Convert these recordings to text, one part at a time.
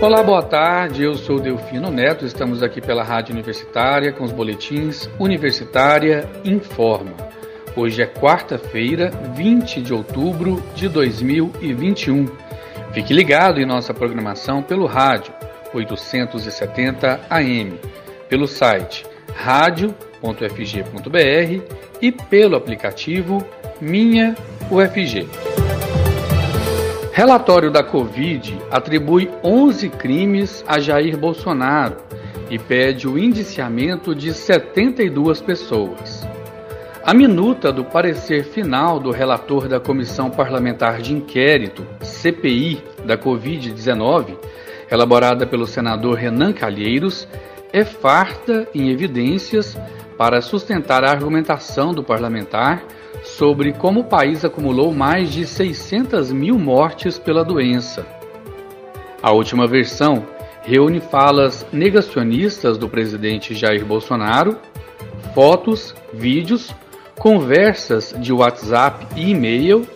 Olá, boa tarde. Eu sou Delfino Neto. Estamos aqui pela Rádio Universitária com os boletins Universitária Informa. Hoje é quarta-feira, 20 de outubro de 2021. Fique ligado em nossa programação pelo rádio 870 AM, pelo site radio.fg.br e pelo aplicativo Minha UFG. Relatório da Covid atribui 11 crimes a Jair Bolsonaro e pede o indiciamento de 72 pessoas. A minuta do parecer final do relator da Comissão Parlamentar de Inquérito, CPI, da Covid-19, elaborada pelo senador Renan Calheiros, é farta em evidências para sustentar a argumentação do parlamentar sobre como o país acumulou mais de 600 mil mortes pela doença. A última versão reúne falas negacionistas do presidente Jair Bolsonaro, fotos, vídeos, conversas de WhatsApp e e-mail,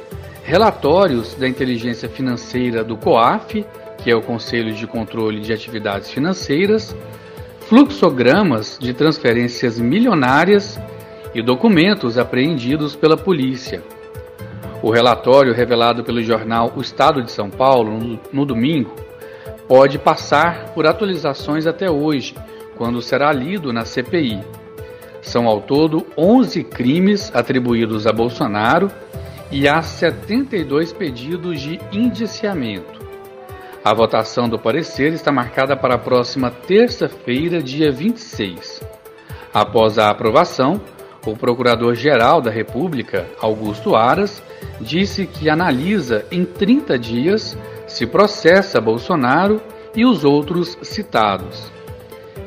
relatórios da inteligência financeira do COAF, que é o Conselho de Controle de Atividades Financeiras, fluxogramas de transferências milionárias e documentos apreendidos pela polícia. O relatório revelado pelo jornal O Estado de São Paulo no, domingo pode passar por atualizações até hoje, quando será lido na CPI. São ao todo 11 crimes atribuídos a Bolsonaro e há 72 pedidos de indiciamento. A votação do parecer está marcada para a próxima terça-feira, dia 26. Após a aprovação, o Procurador-Geral da República, Augusto Aras, disse que analisa em 30 dias se processa Bolsonaro e os outros citados.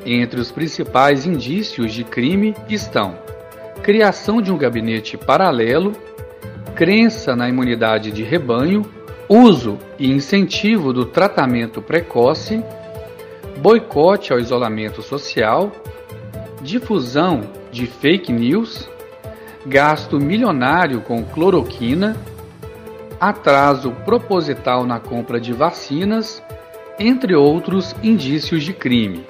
Entre os principais indícios de crime estão criação de um gabinete paralelo, crença na imunidade de rebanho, uso e incentivo do tratamento precoce, boicote ao isolamento social, difusão de fake news, gasto milionário com cloroquina, atraso proposital na compra de vacinas, entre outros indícios de crime.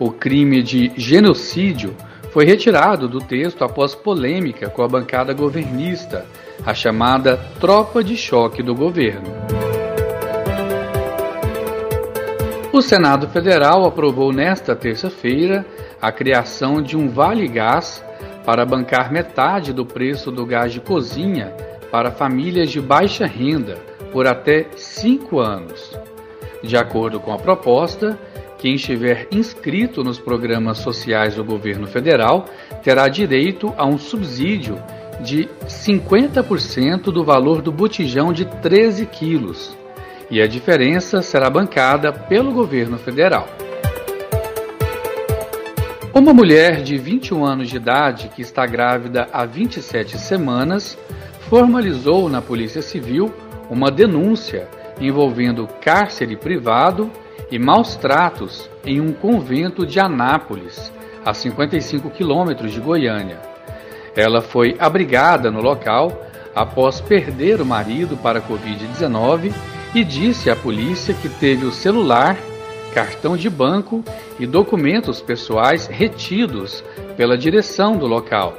O crime de genocídio foi retirado do texto após polêmica com a bancada governista, a chamada tropa de choque do governo. O Senado Federal aprovou nesta terça-feira a criação de um Vale Gás para bancar metade do preço do gás de cozinha para famílias de baixa renda por até cinco anos. De acordo com a proposta, quem estiver inscrito nos programas sociais do governo federal terá direito a um subsídio de 50% do valor do botijão de 13 quilos, e a diferença será bancada pelo governo federal. Uma mulher de 21 anos de idade que está grávida há 27 semanas formalizou na Polícia Civil uma denúncia envolvendo cárcere privado e maus tratos em um convento de Anápolis, a 55 quilômetros de Goiânia. Ela foi abrigada no local após perder o marido para a Covid-19 e disse à polícia que teve o celular cartão de banco e documentos pessoais retidos pela direção do local.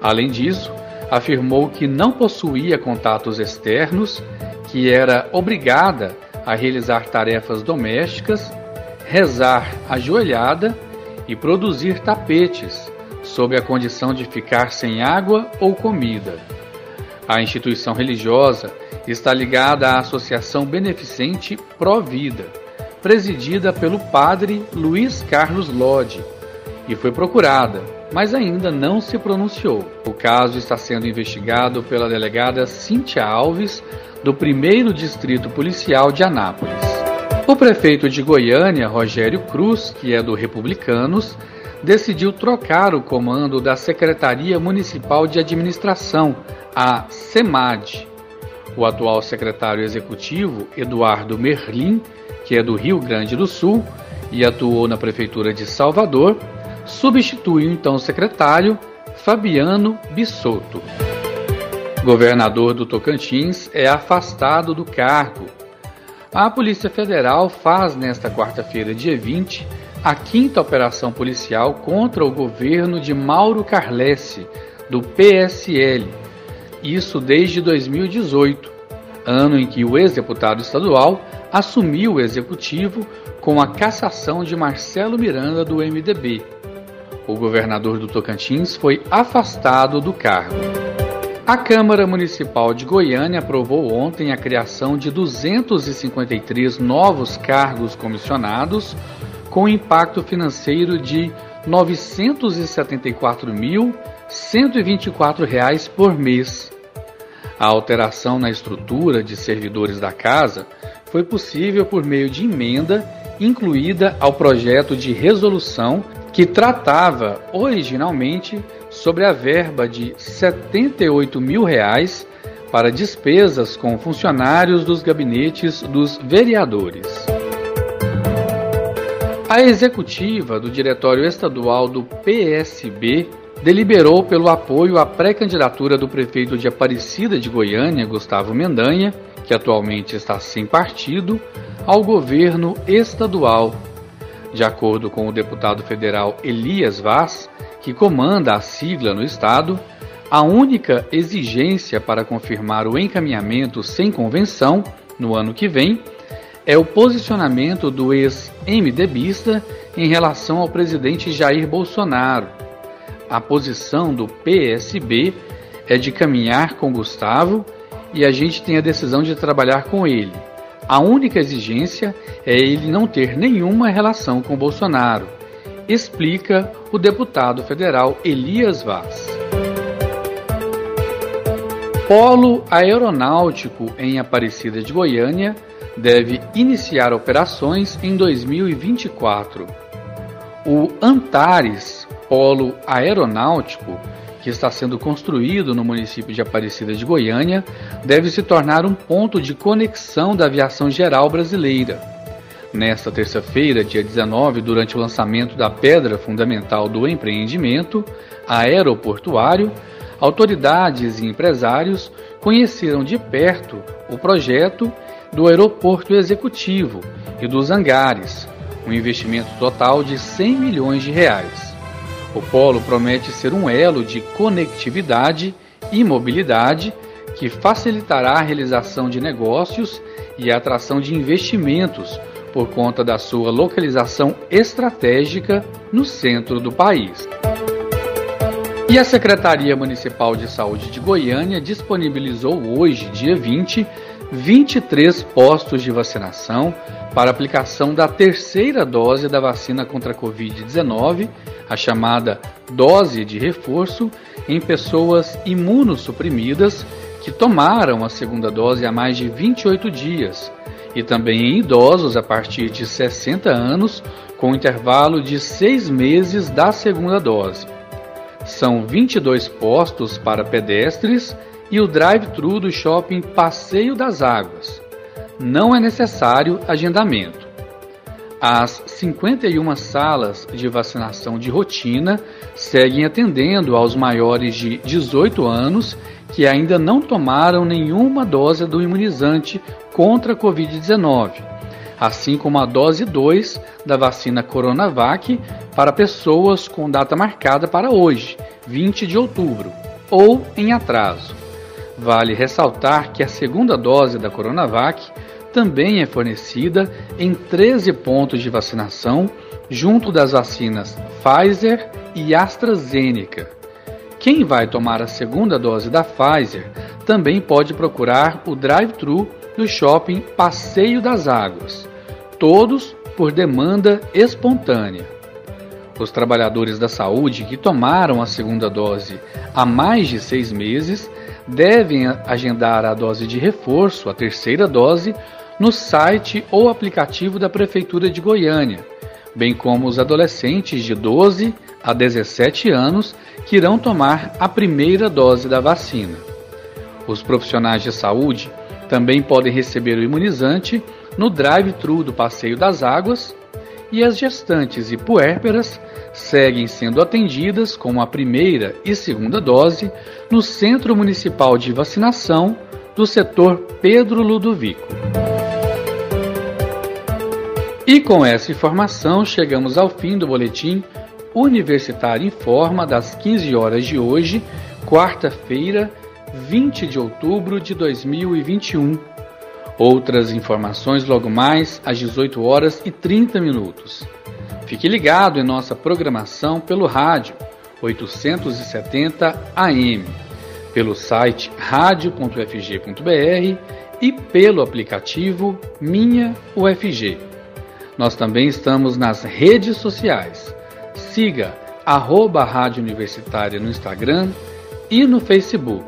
Além disso, afirmou que não possuía contatos externos, que era obrigada a realizar tarefas domésticas, rezar ajoelhada e produzir tapetes, sob a condição de ficar sem água ou comida. A instituição religiosa está ligada à Associação Beneficente Pró Vida presidida pelo padre Luiz Carlos Lodi, e foi procurada, mas ainda não se pronunciou. O caso está sendo investigado pela delegada Cíntia Alves, do 1 Distrito Policial de Anápolis. O prefeito de Goiânia, Rogério Cruz, que é do Republicanos, decidiu trocar o comando da Secretaria Municipal de Administração, a SEMAD. O atual secretário executivo, Eduardo Merlim, que é do Rio Grande do Sul e atuou na Prefeitura de Salvador, substitui o então secretário Fabiano Bissotto. Governador do Tocantins é afastado do cargo. A Polícia Federal faz nesta quarta-feira, dia 20, a quinta operação policial contra o governo de Mauro Carlesse, do PSL. Isso desde 2018, ano em que o ex-deputado estadual assumiu o executivo com a cassação de Marcelo Miranda do MDB. O governador do Tocantins foi afastado do cargo. A Câmara Municipal de Goiânia aprovou ontem a criação de 253 novos cargos comissionados, com impacto financeiro de R$ 974.124 por mês. A alteração na estrutura de servidores da casa foi possível por meio de emenda incluída ao projeto de resolução que tratava originalmente sobre a verba de 78 mil reais para despesas com funcionários dos gabinetes dos vereadores. A executiva do Diretório Estadual do PSB deliberou pelo apoio à pré-candidatura do prefeito de Aparecida de Goiânia, Gustavo Mendanha, que atualmente está sem partido, ao governo estadual. De acordo com o deputado federal Elias Vaz, que comanda a sigla no estado, a única exigência para confirmar o encaminhamento sem convenção no ano que vem é o posicionamento do ex-MDBista em relação ao presidente Jair Bolsonaro. A posição do PSB é de caminhar com Gustavo e a gente tem a decisão de trabalhar com ele. A única exigência é ele não ter nenhuma relação com Bolsonaro, explica o deputado federal Elias Vaz. Polo Aeronáutico em Aparecida de Goiânia deve iniciar operações em 2024. O Antares Polo Aeronáutico que está sendo construído no município de Aparecida de Goiânia deve se tornar um ponto de conexão da aviação geral brasileira. Nesta terça-feira, dia 19, durante o lançamento da pedra fundamental do empreendimento aeroportuário, autoridades e empresários conheceram de perto o projeto do aeroporto executivo e dos hangares, um investimento total de 100 milhões de reais. O polo promete ser um elo de conectividade e mobilidade que facilitará a realização de negócios e a atração de investimentos por conta da sua localização estratégica no centro do país. E a Secretaria Municipal de Saúde de Goiânia disponibilizou hoje, dia 20, 23 postos de vacinação para aplicação da terceira dose da vacina contra a Covid-19, a chamada dose de reforço, em pessoas imunossuprimidas que tomaram a segunda dose há mais de 28 dias, e também em idosos a partir de 60 anos, com intervalo de seis meses da segunda dose. São 22 postos para pedestres e o drive-thru do shopping Passeio das Águas não é necessário agendamento. As 51 salas de vacinação de rotina seguem atendendo aos maiores de 18 anos que ainda não tomaram nenhuma dose do imunizante contra a Covid-19, assim como a dose 2 da vacina Coronavac para pessoas com data marcada para hoje, 20 de outubro, ou em atraso. Vale ressaltar que a segunda dose da Coronavac também é fornecida em 13 pontos de vacinação, junto das vacinas Pfizer e AstraZeneca. Quem vai tomar a segunda dose da Pfizer também pode procurar o drive-thru do shopping Passeio das Águas, todos por demanda espontânea. Os trabalhadores da saúde que tomaram a segunda dose há mais de seis meses devem agendar a dose de reforço, a terceira dose, no site ou aplicativo da Prefeitura de Goiânia, bem como os adolescentes de 12 a 17 anos que irão tomar a primeira dose da vacina. Os profissionais de saúde também podem receber o imunizante no drive-thru do Passeio das Águas e as gestantes e puérperas seguem sendo atendidas com a primeira e segunda dose no Centro Municipal de Vacinação do setor Pedro Ludovico. E com essa informação chegamos ao fim do boletim Universitário em Forma das 15 horas de hoje, quarta-feira, 20 de outubro de 2021. Outras informações logo mais às 18 horas e 30 minutos. Fique ligado em nossa programação pelo rádio 870 AM, pelo site radio.ufg.br e pelo aplicativo Minha UFG. Nós também estamos nas redes sociais. Siga arroba Rádio Universitária no Instagram e no Facebook.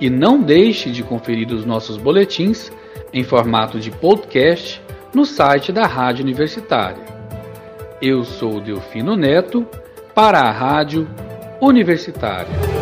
E não deixe de conferir os nossos boletins em formato de podcast no site da Rádio Universitária. Eu sou Delfino Neto para a Rádio Universitária.